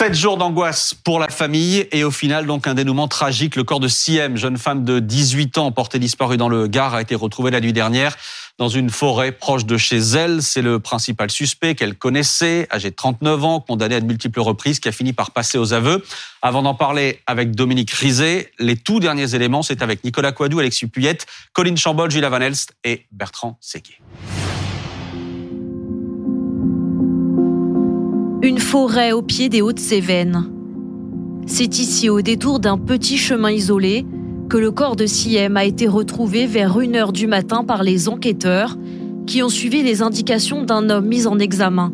Sept jours d'angoisse pour la famille et au final donc un dénouement tragique. Le corps de Siem, jeune femme de 18 ans portée disparue dans le Gard, a été retrouvé la nuit dernière dans une forêt proche de chez elle. C'est le principal suspect qu'elle connaissait, âgé de 39 ans, condamné à de multiples reprises, qui a fini par passer aux aveux. Avant d'en parler avec Dominique Rizet, les tout derniers éléments, c'est avec Nicolas Coadou, Alexis Puyette, Colline Chambol, Gilles Van Elst et Bertrand Séguier. Une forêt au pied des Hautes-Cévennes. C'est ici, au détour d'un petit chemin isolé, que le corps de Siem a été retrouvé vers 1h du matin par les enquêteurs qui ont suivi les indications d'un homme mis en examen.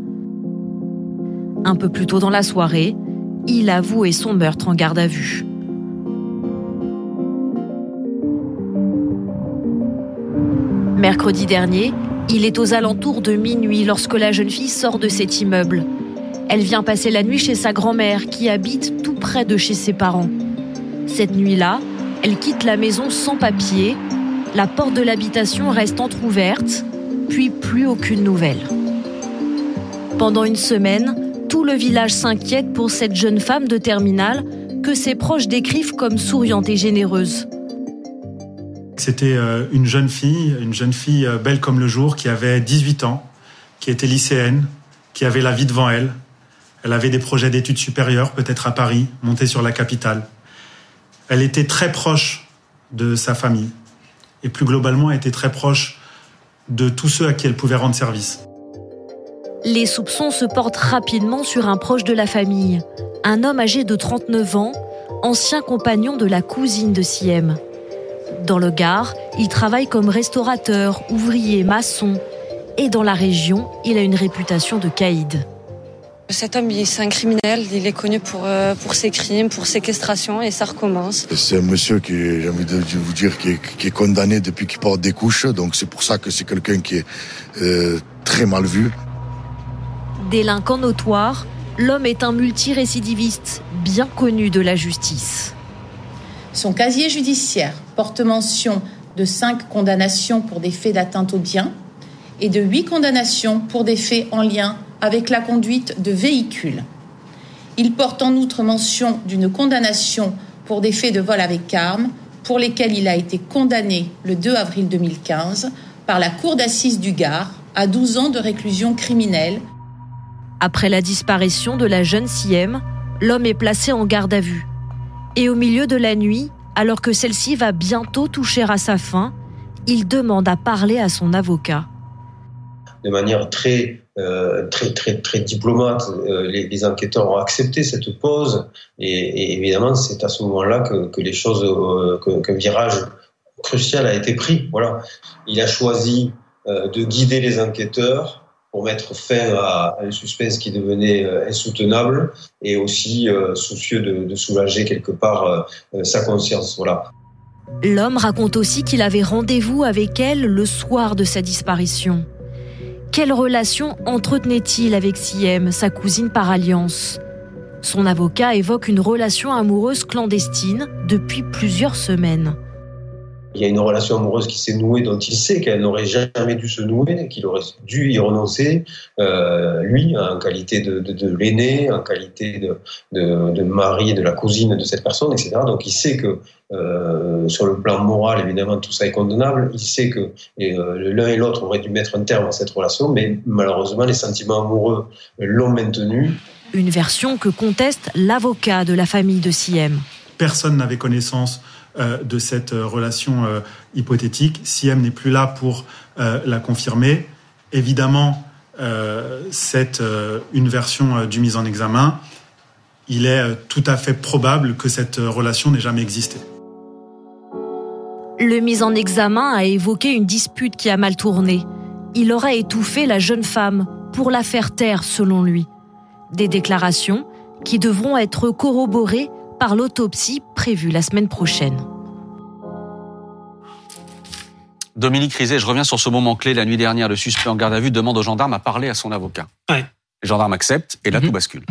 Un peu plus tôt dans la soirée, il avouait son meurtre en garde à vue. Mercredi dernier, il est aux alentours de minuit lorsque la jeune fille sort de cet immeuble. Elle vient passer la nuit chez sa grand-mère qui habite tout près de chez ses parents. Cette nuit-là, elle quitte la maison sans papier. La porte de l'habitation reste entr'ouverte, puis plus aucune nouvelle. Pendant une semaine, tout le village s'inquiète pour cette jeune femme de terminale que ses proches décrivent comme souriante et généreuse. C'était euh, une jeune fille, une jeune fille euh, belle comme le jour, qui avait 18 ans, qui était lycéenne, qui avait la vie devant elle, elle avait des projets d'études supérieures, peut-être à Paris, montée sur la capitale. Elle était très proche de sa famille et plus globalement était très proche de tous ceux à qui elle pouvait rendre service. Les soupçons se portent rapidement sur un proche de la famille, un homme âgé de 39 ans, ancien compagnon de la cousine de Siem. Dans le Gard, il travaille comme restaurateur, ouvrier, maçon, et dans la région, il a une réputation de caïd. Cet homme, c'est un criminel, il est connu pour, euh, pour ses crimes, pour séquestration, et ça recommence. C'est un monsieur qui, j'ai envie de vous dire, qui est, condamné depuis qu'il porte des couches, donc c'est pour ça que c'est quelqu'un qui est euh, très mal vu. Délinquant notoire, l'homme est un multirécidiviste bien connu de la justice. Son casier judiciaire porte mention de cinq condamnations pour des faits d'atteinte aux biens et de huit condamnations pour des faits en lien avec la conduite de véhicules. Il porte en outre mention d'une condamnation pour des faits de vol avec arme, pour lesquels il a été condamné le 2 avril 2015 par la Cour d'assises du Gard à 12 ans de réclusion criminelle. Après la disparition de la jeune Siem, l'homme est placé en garde à vue. Et au milieu de la nuit, alors que celle-ci va bientôt toucher à sa fin, il demande à parler à son avocat. De manière très euh, très très très diplomate. Euh, les, enquêteurs ont accepté cette pause et, évidemment c'est à ce moment-là que, les choses, euh, qu'un virage crucial a été pris. Voilà, il a choisi de guider les enquêteurs pour mettre fin à, un suspense qui devenait insoutenable et aussi soucieux de, de, soulager quelque part sa conscience. Voilà. L'homme raconte aussi qu'il avait rendez-vous avec elle le soir de sa disparition. Quelle relation entretenait-il avec Siem, sa cousine par alliance? Son avocat évoque une relation amoureuse clandestine depuis plusieurs semaines. Il y a une relation amoureuse qui s'est nouée dont il sait qu'elle n'aurait jamais dû se nouer, qu'il aurait dû y renoncer, euh, lui, en qualité de, de, l'aîné, en qualité de, de, mari de la cousine de cette personne, etc. Donc il sait que euh, sur le plan moral, évidemment, tout ça est condamnable. Il sait que euh, l'un et l'autre auraient dû mettre un terme à cette relation, mais malheureusement, les sentiments amoureux l'ont maintenu. Une version que conteste l'avocat de la famille de Siem. Personne n'avait connaissance euh, de cette relation hypothétique. Siem n'est plus là pour la confirmer. Évidemment, c'est une version du mise en examen. Il est tout à fait probable que cette relation n'ait jamais existé. Le mis en examen a évoqué une dispute qui a mal tourné. Il aurait étouffé la jeune femme pour la faire taire, selon lui. Des déclarations qui devront être corroborées par l'autopsie prévue la semaine prochaine. Dominique Rizet, je reviens sur ce moment clé. La nuit dernière, le suspect en garde à vue demande au gendarme à parler à son avocat. Ouais. Les gendarmes acceptent et là, tout mhm. bascule.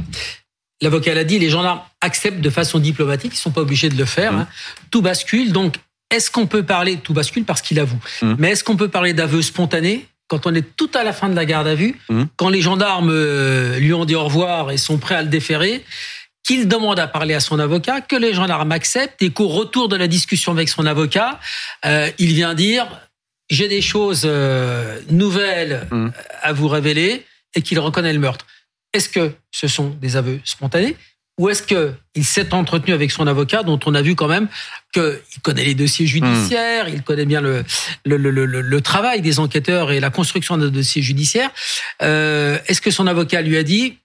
L'avocat l'a dit, les gendarmes acceptent de façon diplomatique, ils ne sont pas obligés de le faire. Mhm. Hein. Tout bascule, donc est-ce qu'on peut parler, tout bascule parce qu'il avoue, mmh. mais est-ce qu'on peut parler d'aveu spontané quand on est tout à la fin de la garde à vue, mmh. quand les gendarmes euh, lui ont dit au revoir et sont prêts à le déférer qu'il demande à parler à son avocat, que les gendarmes acceptent et qu'au retour de la discussion avec son avocat, euh, il vient dire j'ai des choses euh, nouvelles mmh. à vous révéler et qu'il reconnaît le meurtre. Est-ce que ce sont des aveux spontanés ou est-ce qu'il s'est entretenu avec son avocat, dont on a vu quand même qu'il connaît les dossiers judiciaires, il connaît bien le, le, le, le, travail des enquêteurs et la construction d'un dossier judiciaire. Euh, est-ce que son avocat lui a dit,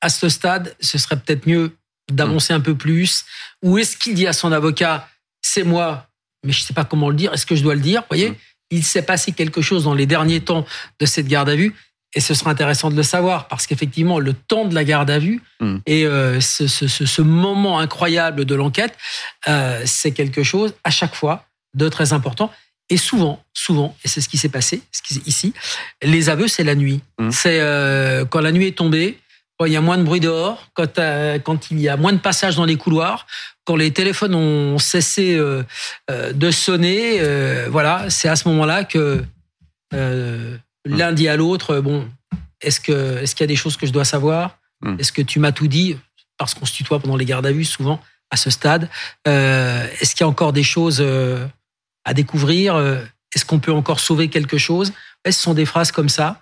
à ce stade, ce serait peut-être mieux d'avancer un peu plus Ou est-ce qu'il dit à son avocat, c'est moi, mais je ne sais pas comment le dire, est-ce que je dois le dire Vous voyez, il s'est passé quelque chose dans les derniers temps de cette garde à vue et ce sera intéressant de le savoir parce qu'effectivement, le temps de la garde à vue hmm. et euh, ce, ce, ce, moment incroyable de l'enquête, euh, c'est quelque chose à chaque fois de très important. Et souvent, souvent, et c'est ce qui s'est passé ici, les aveux, c'est la nuit. Hmm. C'est euh, quand la nuit est tombée, quand il y a moins de bruit dehors, quand, euh, quand il y a moins de passages dans les couloirs, quand les téléphones ont cessé euh, euh, de sonner, voilà, c'est à ce moment-là que l'un dit à l'autre, bon, est-ce que est-ce qu'il y a des choses que je dois savoir? Mmh. Est-ce que tu m'as tout dit? Parce qu'on se tutoie pendant les gardes à vue souvent à ce stade. Est-ce qu'il y a encore des choses à découvrir? Est-ce qu'on peut encore sauver quelque chose? Ce sont des phrases comme ça.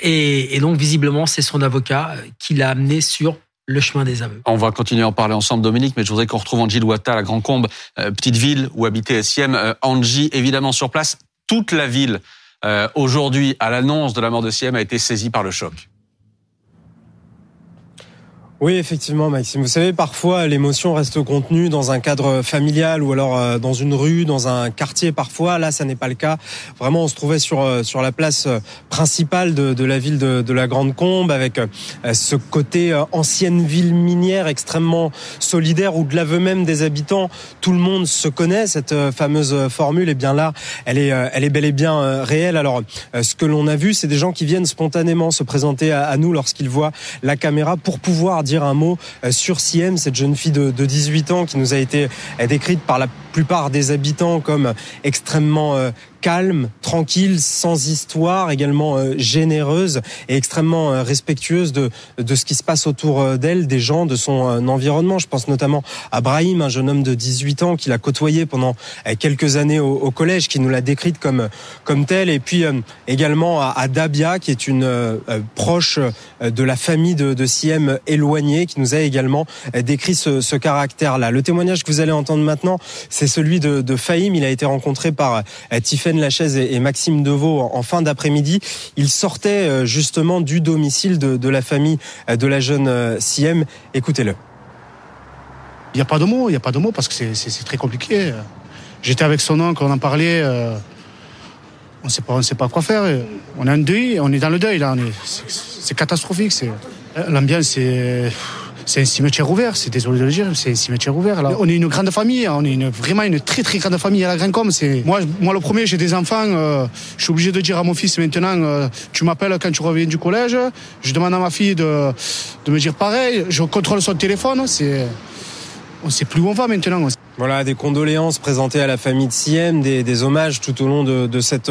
Et, donc visiblement, c'est son avocat qui l'a amené sur le chemin des aveux. On va continuer à en parler ensemble, Dominique, mais je voudrais qu'on retrouve Angie Louata à la Grand Combe, petite ville où habitait SIM. Angie, évidemment, sur place, toute la ville euh, aujourd'hui, à l'annonce de la mort de Siem, a été saisi par le choc. Oui, effectivement, Maxime. Vous savez, parfois, l'émotion reste contenue dans un cadre familial ou alors euh, dans une rue, dans un quartier. Parfois, là, ça n'est pas le cas. Vraiment, on se trouvait sur euh, sur la place euh, principale de, de la ville de, de, la Grande Combe, avec ce côté ancienne ville minière extrêmement solidaire, où de l'aveu même des habitants, tout le monde se connaît. Cette fameuse formule, et eh bien là, elle est elle est bel et bien réelle. Alors, ce que l'on a vu, c'est des gens qui viennent spontanément se présenter à, à nous lorsqu'ils voient la caméra pour pouvoir dire un mot euh, sur Siem, cette jeune fille de, 18 ans qui nous a été euh, décrite par la plupart des habitants comme extrêmement euh, calme, tranquille, sans histoire, également euh, généreuse et extrêmement euh, respectueuse de, de ce qui se passe autour euh, d'elle, des gens, de son environnement. Je pense notamment à Brahim, un jeune homme de 18 ans qui l'a côtoyé pendant quelques années au, collège, qui nous l'a décrite comme comme telle, et puis également à, Dabia, qui est une proche de la famille de, de Siem éloignée, qui nous a également décrit ce, ce caractère-là. Le témoignage que vous allez entendre maintenant, c'est celui de, de Fahim. Il a été rencontré par Tiffen Lachaise et Maxime Deveau en fin d'après-midi. Ils sortaient euh, justement du domicile de, la famille euh, de la jeune euh, Siem. Écoutez-le. Il n'y a pas de mots, il n'y a pas de mots parce que c'est très compliqué. J'étais avec son oncle, on en parlait. on sait pas, on sait pas quoi faire. On a un deuil, on est dans le deuil là. C'est catastrophique. L'ambiance, c'est c'est un cimetière ouvert. C'est désolé de le dire, c'est un cimetière ouvert. Là. On est une grande famille. On est vraiment une très très grande famille à la Grande Com. C'est moi, moi le premier, j'ai des enfants. Euh, je suis obligé de dire à mon fils maintenant, euh, tu m'appelles quand tu reviens du collège. Je demande à ma fille de, de me dire pareil. Je contrôle son téléphone. C'est on sait plus où on va maintenant. Voilà, des condoléances présentées à la famille de Siem, des, des hommages tout au long de, de, cette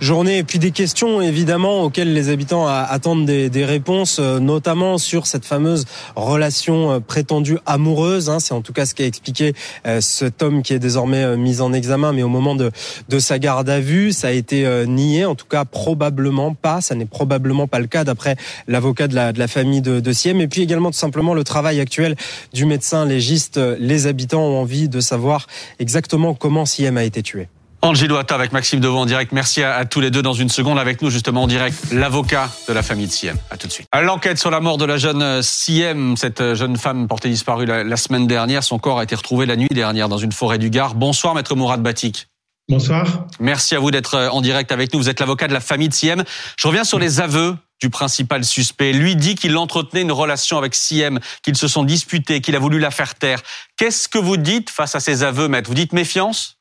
journée, et puis des questions évidemment auxquelles les habitants attendent des, des réponses, euh, notamment sur cette fameuse relation euh, prétendue amoureuse. Hein, C'est en tout cas ce qu'a expliqué euh, cet homme qui est désormais mis en examen, mais au moment de, de sa garde à vue, ça a été nié. En tout cas, probablement pas. Ça n'est probablement pas le cas d'après l'avocat de la, de la famille de, de Siem. Et puis également tout simplement le travail actuel du médecin légiste. Les habitants ont envie de de savoir exactement comment Siem a été tué. Angie Loata avec Maxime Devant en direct. Merci à, tous les deux dans une seconde. Avec nous, justement, en direct, l'avocat de la famille de Siem. À tout de suite. L'enquête sur la mort de la jeune euh, Siem, cette euh, jeune femme portée disparue la, semaine dernière. Son corps a été retrouvé la nuit dernière dans une forêt du Gard. Bonsoir, maître Mourad Batik. Bonsoir. Merci à vous d'être euh, en direct avec nous. Vous êtes l'avocat de la famille de Siem. Je reviens sur les aveux du principal suspect. Lui dit qu'il entretenait une relation avec Siem, qu'ils se sont disputés, qu'il a voulu la faire taire. Qu'est-ce que vous dites face à ces aveux, maître? Vous dites méfiance?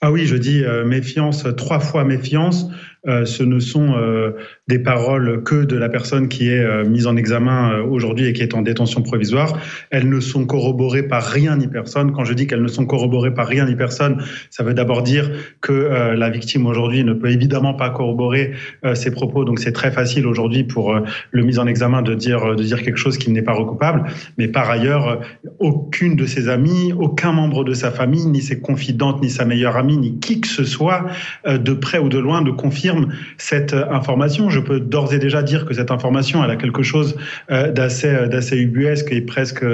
Ah oui, je dis euh, méfiance, trois fois méfiance. Ce ne sont des paroles que de la personne qui est mise en examen aujourd'hui et qui est en détention provisoire. Elles ne sont corroborées par rien ni personne. Quand je dis qu'elles ne sont corroborées par rien ni personne, ça veut d'abord dire que la victime aujourd'hui ne peut évidemment pas corroborer ses propos. Donc c'est très facile aujourd'hui pour le mise en examen de dire de dire quelque chose qui n'est pas recoupable. Mais par ailleurs, aucune de ses amies, aucun membre de sa famille, ni ses confidentes, ni sa meilleure amie, ni qui que ce soit, euh, de près ou de loin, ne confirme cette euh, information. Je peux d'ores et déjà dire que cette information, elle a quelque chose euh, d'assez d'assez ubuesque et presque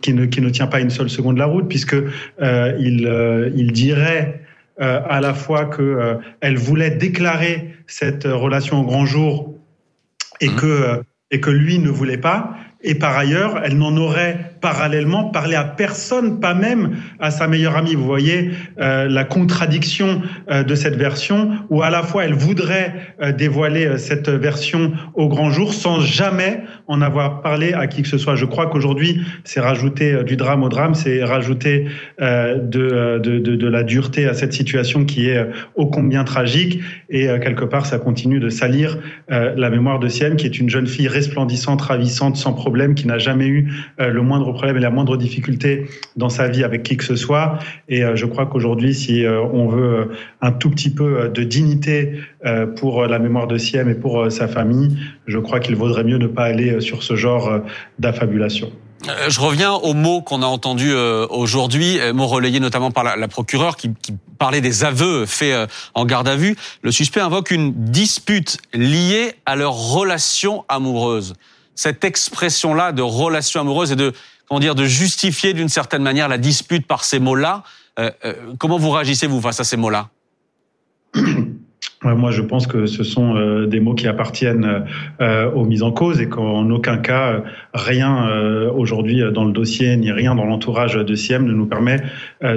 qui ne qui ne tient pas une seule seconde la route, puisque il il dirait à la fois que elle voulait déclarer cette relation au grand jour et mmh. que et que lui ne voulait pas. Et par ailleurs, elle n'en aurait parallèlement parlé à personne, pas même à sa meilleure amie. Vous voyez euh, la contradiction euh, de cette version, où à la fois elle voudrait euh, dévoiler cette version au grand jour sans jamais en avoir parlé à qui que ce soit. Je crois qu'aujourd'hui, c'est rajouter du drame au drame, c'est rajouter de, de, de, la dureté à cette situation qui est ô combien tragique. Et quelque part, ça continue de salir la mémoire de Sienne, qui est une jeune fille resplendissante, ravissante, sans problème qui n'a jamais eu euh, le moindre problème et la moindre difficulté dans sa vie avec qui que ce soit. Et euh, je crois qu'aujourd'hui, si euh, on veut un tout petit peu de dignité pour la mémoire de Siem et pour sa famille, je crois qu'il vaudrait mieux ne pas aller sur ce genre d'affabulation. Je reviens aux mots qu'on a entendus aujourd'hui, mots relayés notamment par la, procureure qui, qui, parlait des aveux faits en garde à vue. Le suspect invoque une dispute liée à leur relation amoureuse cette expression-là de relation amoureuse et de comment dire de justifier d'une certaine manière la dispute par ces mots-là. Euh, euh, comment vous réagissez vous face à ces mots-là? moi, je pense que ce sont euh, des mots qui appartiennent aux mises en cause et qu'en aucun cas, rien aujourd'hui dans le dossier ni rien dans l'entourage de Siem ne nous permet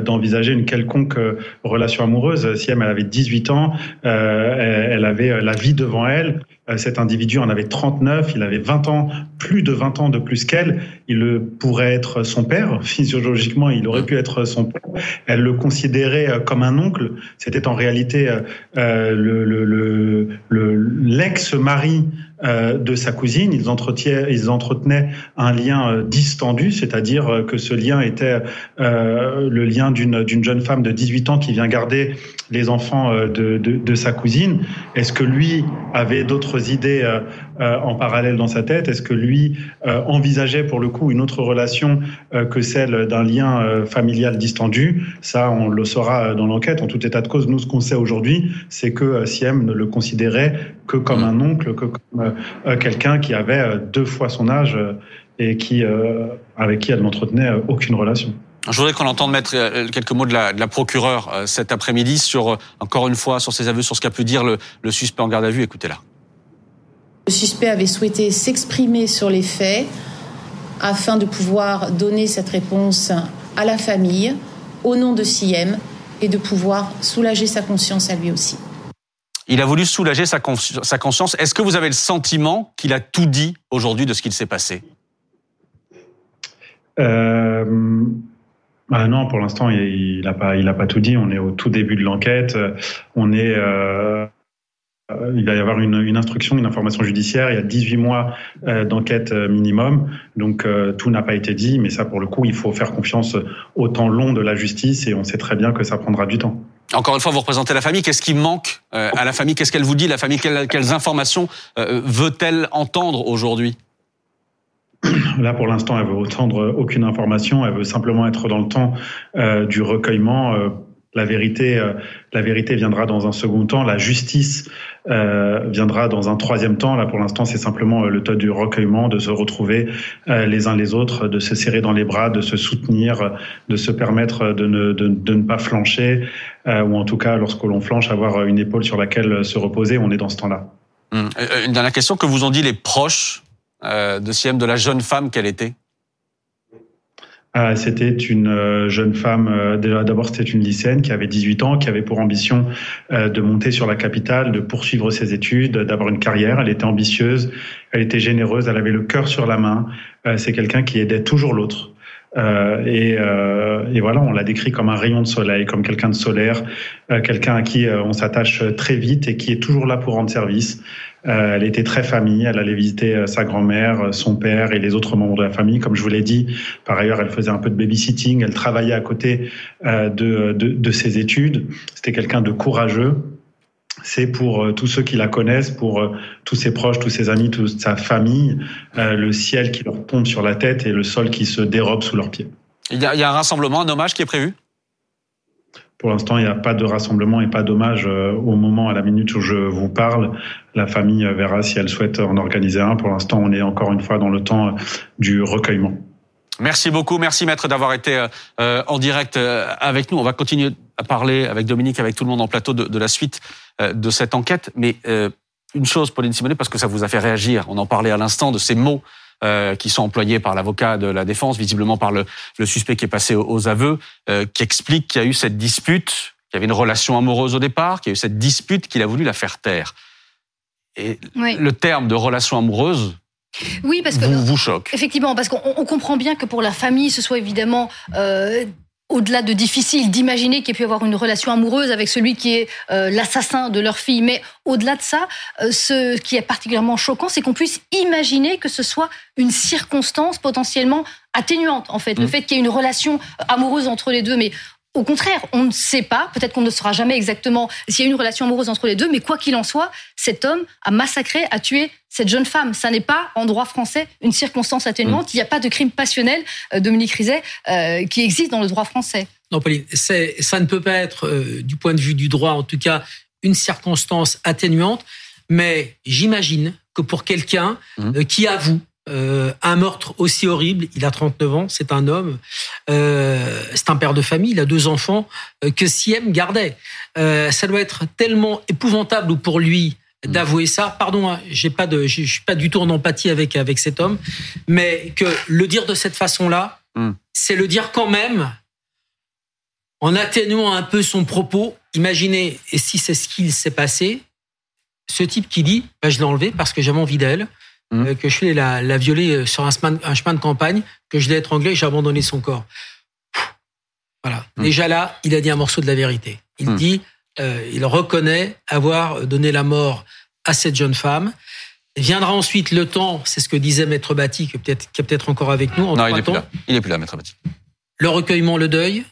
d'envisager une quelconque relation amoureuse. Siem, elle avait 18 ans, elle avait la vie devant elle. Euh, cet individu en avait 39, il avait 20 ans, plus de 20 ans de plus qu'elle. Il pourrait être son père, physiologiquement, il aurait pu être son père. Elle le considérait euh, comme un oncle. C'était en réalité euh, le, l'ex-mari euh, de sa cousine. Ils, ils entretenaient un lien euh, distendu, c'est-à-dire euh, que ce lien était le lien d'une jeune femme de 18 ans qui vient garder les enfants de, de, sa cousine. Est-ce que lui avait d'autres idées en parallèle dans sa tête? Est-ce que lui envisageait pour le coup une autre relation que celle d'un lien familial distendu? Ça, on le saura dans l'enquête. En tout état de cause, nous, ce qu'on sait aujourd'hui, c'est que Siem ne le considérait que comme un oncle, que comme euh, quelqu'un qui avait euh, deux fois son âge euh, et qui, avec qui elle n'entretenait aucune relation. Je voudrais qu'on entende mettre quelques mots de la, de la procureure cet après-midi sur, encore une fois, sur ses aveux, sur ce qu'a pu dire le, le suspect en garde à vue. Écoutez-la. Le suspect avait souhaité s'exprimer sur les faits afin de pouvoir donner cette réponse à la famille au nom de CIEM et de pouvoir soulager sa conscience à lui aussi. Il a voulu soulager sa, conscience. Est-ce que vous avez le sentiment qu'il a tout dit aujourd'hui de ce qu'il s'est passé? Euh, bah non, pour l'instant, il n'a pas, il a pas tout dit. On est au tout début de l'enquête. On est, euh, il va y avoir une, instruction, une information judiciaire. Il y a 18 mois euh, d'enquête minimum, donc tout n'a pas été dit. Mais ça, pour le coup, il faut faire confiance au temps long de la justice, et on sait très bien que ça prendra du temps. Encore une fois, vous représentez la famille. Qu'est-ce qui manque euh, à la famille? Qu'est-ce qu'elle vous dit, la famille? Quelles, informations euh, veut-elle entendre aujourd'hui? Là, pour l'instant, elle veut entendre aucune information. Elle veut simplement être dans le temps euh, du recueillement la vérité, euh, la vérité viendra dans un second temps. La justice euh, viendra dans un troisième temps. Là, pour l'instant, c'est simplement euh, le temps du recueillement, de se retrouver les uns les autres, de se serrer dans les bras, de se soutenir, de se permettre de ne, de, de ne pas flancher, ou en tout cas, lorsque l'on flanche, avoir une épaule sur laquelle se reposer. On est dans ce temps-là. Hum. Une dernière question que vous ont dit les proches de Siem, de la jeune femme qu'elle était. Ah, c'était une euh, jeune femme, euh, d'abord c'était une lycéenne qui avait 18 ans, qui avait pour ambition euh, de monter sur la capitale, de poursuivre ses études, d'avoir une carrière. Elle était ambitieuse, elle était généreuse, elle avait le cœur sur la main. C'est quelqu'un qui aidait toujours l'autre. et, voilà, on l'a décrit comme un rayon de soleil, comme quelqu'un de solaire, quelqu'un à qui on s'attache très vite et qui est toujours là pour rendre service. Euh, elle était très famille. Elle allait visiter euh, sa grand-mère, euh, son père et les autres membres de la famille. Comme je vous l'ai dit, par ailleurs, elle faisait un peu de babysitting. Elle travaillait à côté de, de, de ses études. C'était quelqu'un de courageux. C'est pour tous ceux qui la connaissent, pour tous ses proches, tous ses amis, toute sa famille, le ciel qui leur tombe sur la tête et le sol qui se dérobe sous leurs pieds. Il y a, il y a un rassemblement, un hommage qui est prévu? Pour l'instant, il n'y a pas de rassemblement et pas d'hommage euh, au moment, à la minute où je vous parle. La famille verra si elle souhaite en organiser un. Pour l'instant, on est encore une fois dans le temps euh, du recueillement. Merci beaucoup, merci maître d'avoir été euh, en direct avec nous. On va continuer à parler avec Dominique, avec tout le monde en plateau de, de la suite de cette enquête. Mais une chose, Pauline Simonet, parce que ça vous a fait réagir. On en parlait à l'instant de ces mots euh, qui sont employés par l'avocat de la défense, visiblement par le, le suspect qui est passé aux, aveux, euh, qui explique qu'il y a eu cette dispute, qu'il y avait une relation amoureuse au départ, qu'il y a eu cette dispute qu'il a voulu la faire taire. Et le terme de relation amoureuse, oui, parce que vous, vous choque. Effectivement, parce qu'on comprend bien que pour la famille, ce soit évidemment euh, au-delà de difficile d'imaginer qu'il y ait pu avoir une relation amoureuse avec celui qui est euh, l'assassin de leur fille. Mais au-delà de ça, euh, ce qui est particulièrement choquant, c'est qu'on puisse imaginer que ce soit une circonstance potentiellement atténuante, en fait. Le mmh. fait qu'il y ait une relation amoureuse entre les deux. Mais au contraire, on ne sait pas, peut-être qu'on ne saura jamais exactement s'il y a une relation amoureuse entre les deux, mais quoi qu'il en soit, cet homme a massacré, a tué cette jeune femme. Ça n'est pas, en droit français, une circonstance atténuante. Mm. Il n'y a pas de crime passionnel, euh, Dominique Rizet, euh, qui existe dans le droit français. Non, Pauline, ça ne peut pas être, euh, du point de vue du droit, en tout cas, une circonstance atténuante, mais j'imagine que pour quelqu'un mm. qui avoue euh, un meurtre aussi horrible, il a 39 ans, c'est un homme, euh, c'est un père de famille, il a deux enfants euh, que Siem gardait. ça doit être tellement épouvantable pour lui d'avouer ça. Pardon, hein, j'ai pas de, je suis pas du tout en empathie avec avec cet homme, mais que le dire de cette façon-là, hmm. c'est le dire quand même en atténuant un peu son propos. Imaginez, et si c'est ce qu'il s'est passé, ce type qui dit, bah, je l'ai enlevé parce que j'avais envie d'elle. Mmh. Euh, que je suis la, la violer euh, sur un chemin, un chemin de campagne, que je l'ai étranglé et j'ai abandonné son corps. Voilà. Mmh. Déjà là, il a dit un morceau de la vérité. Il mmh. dit, euh, il reconnaît avoir donné la mort à cette jeune femme. Viendra ensuite le temps, c'est ce que disait Maître Batti, qui, est peut-être encore avec nous. En non, il n'est plus là. Il n'est plus là, Maître Batti. Le recueillement, le deuil,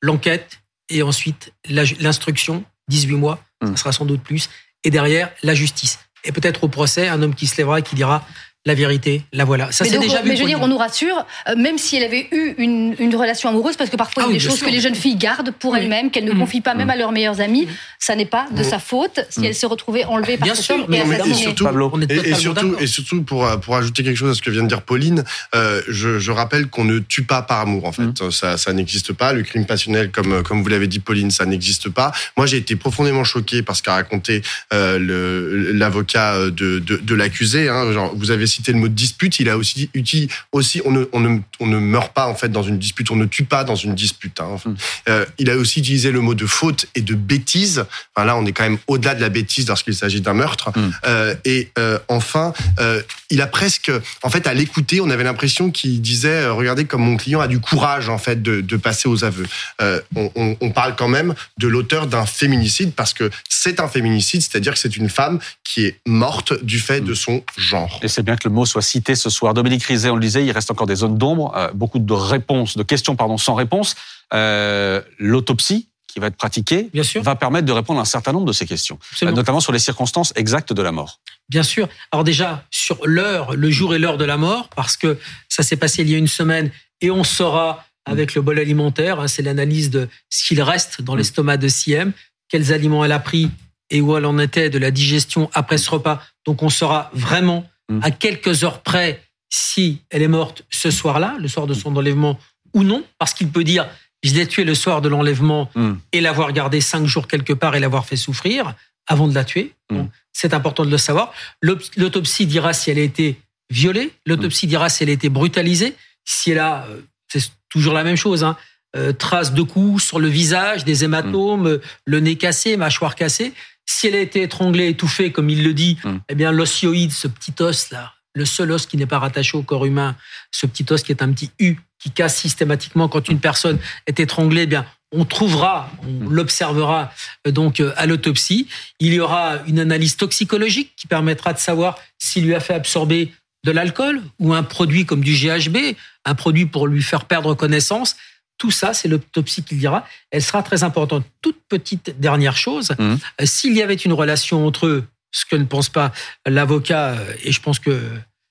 l'enquête, et ensuite l'instruction, 18 mois, ça sera sans doute plus, et derrière, la justice et peut-être au procès, un homme qui se lèvera et qui dira la vérité, la voilà. Ça c'est déjà vu. Mais je veux dire, on nous rassure, euh, même si elle avait eu une, une relation amoureuse, parce que parfois il y a ah des choses que les jeunes filles gardent pour elles-mêmes, qu'elles ne mmh. confient pas même à leurs meilleurs amis, ça n'est pas de sa faute si mmh. elle se retrouvait enlevée par cet homme et, et, surtout, et, surtout, et surtout pour pour ajouter quelque chose à ce que vient de dire Pauline, euh, je, je, rappelle qu'on ne tue pas par amour en fait, mmh. ça ça n'existe pas. Le crime passionnel, comme comme vous l'avez dit Pauline, ça n'existe pas. Moi j'ai été profondément choqué par ce qu'a raconté euh, l'avocat de, de, de l'accusé. Hein, vous avez cité le mot de dispute il a aussi dit aussi on ne, on ne, on ne meurt pas en fait dans une dispute, on ne tue pas dans une dispute. Hein. Mm. Euh, il a aussi utilisé le mot de faute et de bêtise. Enfin, là, on est quand même au-delà de la bêtise lorsqu'il s'agit d'un meurtre. Mm. Euh, et euh, enfin, il a presque, en fait, à l'écouter, on avait l'impression qu'il disait regardez comme mon client a du courage en fait de, de passer aux aveux. On, on, on, parle quand même de l'auteur d'un féminicide parce que c'est un féminicide, c'est-à-dire que c'est une femme qui est morte du fait de son genre. Et c'est bien que le mot soit cité ce soir. Dominique Rizet, on le disait, il reste encore des zones d'ombre, euh, beaucoup de réponses, de questions pardon, sans réponse. Euh, L'autopsie qui va être pratiquée Bien sûr. va permettre de répondre à un certain nombre de ces questions, euh, notamment sur les circonstances exactes de la mort. Bien sûr. Alors déjà, sur l'heure, le jour et l'heure de la mort, parce que ça s'est passé il y a une semaine et on saura avec le bol alimentaire, hein, c'est l'analyse de ce qu'il reste dans mm. l'estomac de Siem, quels aliments elle a pris et où elle en était de la digestion après ce repas. Donc on saura vraiment Mm. à quelques heures près si elle est morte ce soir-là, le soir de son enlèvement ou non, parce qu'il peut dire je l'ai tuée le soir de l'enlèvement mm. et l'avoir gardée cinq jours quelque part et l'avoir fait souffrir avant de la tuer. Mm. c'est important de le savoir. L'autopsie dira si elle a été violée, l'autopsie dira si elle a été brutalisée, si elle a, euh, c'est toujours la même chose, hein, euh, traces de coups sur le visage, des hématomes, le nez cassé, mâchoire cassée. Si elle a été étranglée, étouffée, comme il le dit, mm. eh bien l'osioïde, ce petit os là, le seul os qui n'est pas rattaché au corps humain, ce petit os qui est un petit U qui casse systématiquement quand une personne est étranglée, eh bien on trouvera, on l'observera euh, donc euh, à l'autopsie. Il y aura une analyse toxicologique qui permettra de savoir s'il lui a fait absorber de l'alcool ou un produit comme du GHB, un produit pour lui faire perdre connaissance. Tout ça, c'est l'autopsie qui le dira. Elle sera très importante. Toute petite dernière chose, mmh. euh, s'il y avait une relation entre eux, ce que ne pense pas l'avocat, et je pense que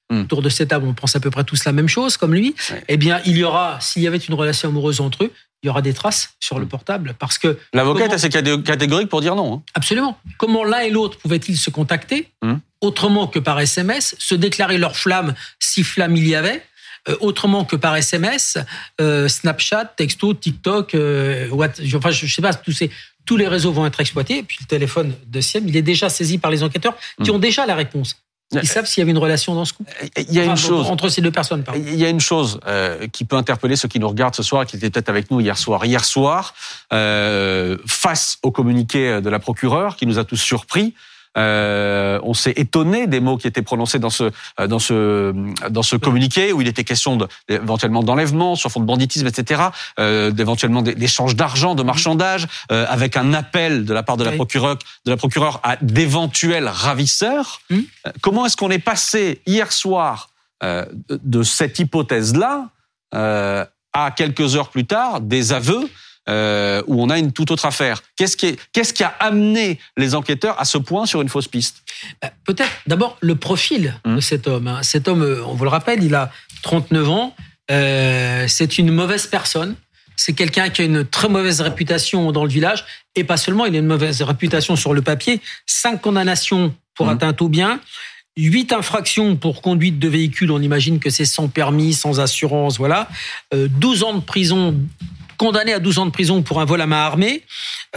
mmh. autour de cette table, on pense à peu près tous la même chose, comme lui, eh bien, il y aura, s'il y avait une relation amoureuse entre eux, il y aura des traces sur le mm. portable parce que l'avocat est assez catégorique pour dire non. Hein. Absolument. Comment l'un et l'autre pouvaient-ils se contacter autrement que par SMS, se déclarer leur flamme si flamme il y avait euh, autrement que par SMS, euh, Snapchat, texto, TikTok, euh, enfin je, sais pas tous ces tous les réseaux vont être exploités. Et puis le téléphone de Siem, il est déjà saisi par les enquêteurs qui mm. ont déjà la réponse. Ils savent s'il y avait une relation dans ce couple. Il y a une chose entre ces deux personnes. Il y a une chose euh, qui peut interpeller ceux qui nous regardent ce soir qui étaient peut-être avec nous hier soir. Hier soir, euh, face au communiqué de la procureure qui nous a tous surpris, euh, on s'est étonné des mots qui étaient prononcés dans ce euh, dans ce dans ce communiqué où il était question de, éventuellement d'enlèvement sur fond de banditisme, etc. Euh, d'éventuellement d'échange d'argent, de marchandage, euh, avec un appel de la part de la procureure de la procureure à d'éventuels ravisseurs. Mhm. Euh, comment est-ce qu'on est passé hier soir de cette hypothèse-là à quelques heures plus tard des aveux euh, où on a une toute autre affaire. Qu'est-ce qui, qu'est-ce qui a amené les enquêteurs à ce point sur une fausse piste bah, Peut-être d'abord le profil de hum. cet homme. Hein. Cet homme, euh, on vous le rappelle, il a 39 ans. Euh, c'est une mauvaise personne. C'est quelqu'un qui a une très mauvaise réputation dans le village. Et pas seulement, il a une mauvaise réputation sur le papier. Cinq condamnations pour hum. atteinte au bien. Huit infractions pour conduite de véhicule, on imagine que c'est sans permis, sans assurance, voilà. Euh, 12 ans de prison condamné à 12 ans de prison pour un vol à main armée,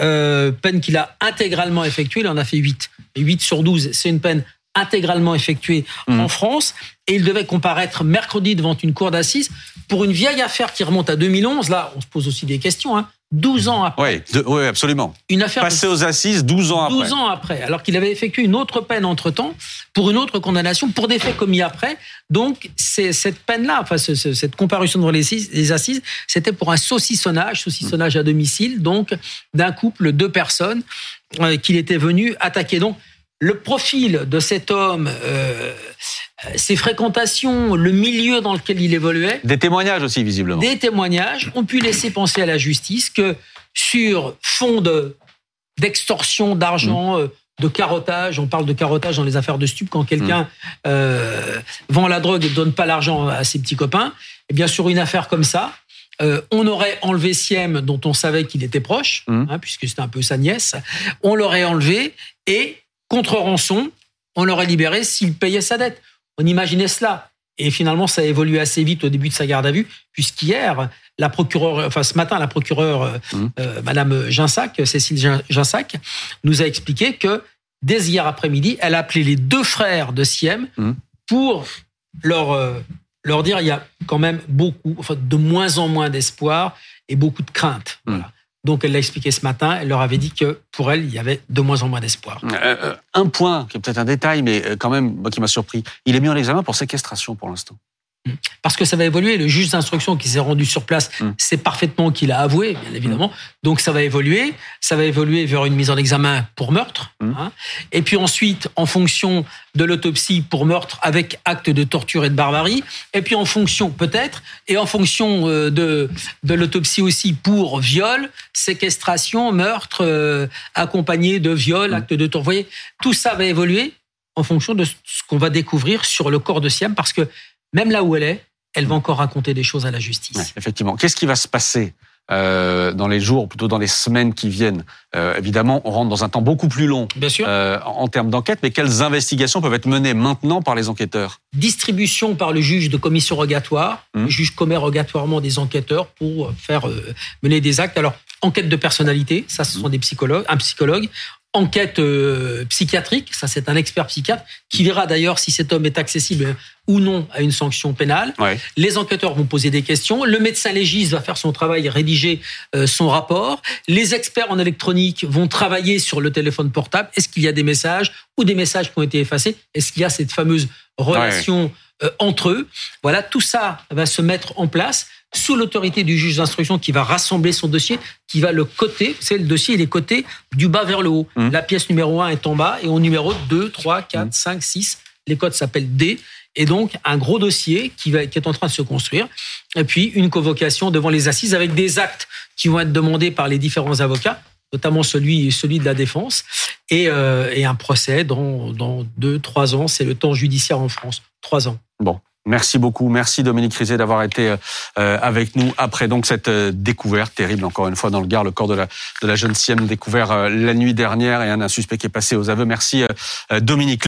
euh, peine qu'il a intégralement effectuée, il en a fait 8. 8 sur 12, c'est une peine intégralement effectuée mmh. en France. Et il devait comparaître mercredi devant une cour d'assises pour une vieille affaire qui remonte à 2011. Là, on se pose aussi des questions. Hein. 12 ans après. Oui, oui absolument. Une affaire Passé aux assises 12 ans après. 12 ans après, alors qu'il avait effectué une autre peine entre-temps pour une autre condamnation pour des faits commis après. Donc, c'est cette peine-là, enfin, cette comparution devant les assises, c'était pour un saucissonnage, saucissonnage à domicile, donc d'un couple, deux personnes euh, qu'il était venu attaquer. Donc, le profil de cet homme, euh, ses fréquentations, le milieu dans lequel il évoluait. Des témoignages aussi, visiblement. Des témoignages ont pu laisser penser à la justice que sur fond d'extorsion d'argent, mmh. euh, de carottage, on parle de carottage dans les affaires de stup, quand quelqu'un mmh. euh, vend la drogue et ne donne pas l'argent à ses petits copains, eh bien sur une affaire comme ça, on aurait enlevé Siem, dont on savait qu'il était proche, mmh. hein, puisque c'était un peu sa nièce, on l'aurait enlevé et contre rançon, on l'aurait libéré s'il payait sa dette. On imaginait cela. Et finalement, ça a évolué assez vite au début de sa garde à vue, puisqu'hier, la procureure, enfin ce matin, la procureure, euh, mmh. euh, Madame Ginsac, Cécile Ginsac, nous a expliqué que dès hier après-midi, elle a appelé les deux frères de Siem mmh. pour leur, euh, leur dire il y a quand même beaucoup, enfin de moins en moins d'espoir et beaucoup de crainte. Mmh. Donc, elle l'a expliqué ce matin. Elle leur avait dit que pour elle, il y avait de moins en moins d'espoir. Euh, euh, un point, qui est peut-être un détail, mais euh, quand même, qui m'a surpris. Il est mis en examen pour séquestration pour l'instant. Parce que ça va évoluer. Le juge d'instruction qui s'est rendu sur place mm. sait parfaitement qu'il a avoué, bien évidemment. Donc ça va évoluer. Ça va évoluer vers une mise en examen pour meurtre. Mm. Hein. Et puis ensuite, en fonction de l'autopsie pour meurtre avec acte de torture et de barbarie. Et puis en fonction, peut-être, et en fonction euh, de, de l'autopsie aussi pour viol, séquestration, meurtre, euh, accompagné de viol, mm. acte de torture. Vous voyez, tout ça va évoluer en fonction de ce qu'on va découvrir sur le corps de Siam, parce que même là où elle est, elle va encore raconter des choses à la justice. effectivement. Qu'est-ce qui va se passer euh, dans les jours, plutôt dans les semaines qui viennent? Euh, évidemment, on rentre dans un temps beaucoup plus long Bien sûr. Euh, en termes d'enquête, mais quelles investigations peuvent être menées maintenant par les enquêteurs? Distribution par le juge de commission rogatoire. Hum. Le juge commet rogatoirement des enquêteurs pour faire mener des actes. Alors, enquête de personnalité, ça, ce sont hum. des psychologues, un psychologue enquête euh, psychiatrique, ça c'est un expert psychiatre, qui verra d'ailleurs si cet homme est accessible ou non à une sanction pénale. Les enquêteurs vont poser des questions, le médecin légiste va faire son travail et rédiger euh, son rapport, les experts en électronique vont travailler sur le téléphone portable, est-ce qu'il y a des messages ou des messages qui ont été effacés, est-ce qu'il y a cette fameuse relation euh, entre eux? Voilà, tout ça va se mettre en place sous l'autorité du juge d'instruction qui va rassembler son dossier, qui va le coter. C'est le dossier, il est coté du bas vers le haut. Mmh. La pièce numéro 1 est en bas et au numéro 2, 3, 4, 5, 6. Les codes s'appellent D. Et donc, un gros dossier qui, va, qui est en train de se construire. Et puis, une convocation devant les assises avec des actes qui vont être demandés par les différents avocats notamment celui, celui de la défense, et, euh, et un procès dans, dans deux, trois ans. C'est le temps judiciaire en France, trois ans. Bon, Merci beaucoup. Merci Dominique Rizet d'avoir été euh, avec nous après donc cette euh, découverte terrible encore une fois dans le Gard, le corps de la, jeune Sienne découvert euh, la nuit dernière et un, un suspect qui est passé aux aveux. Merci Dominique.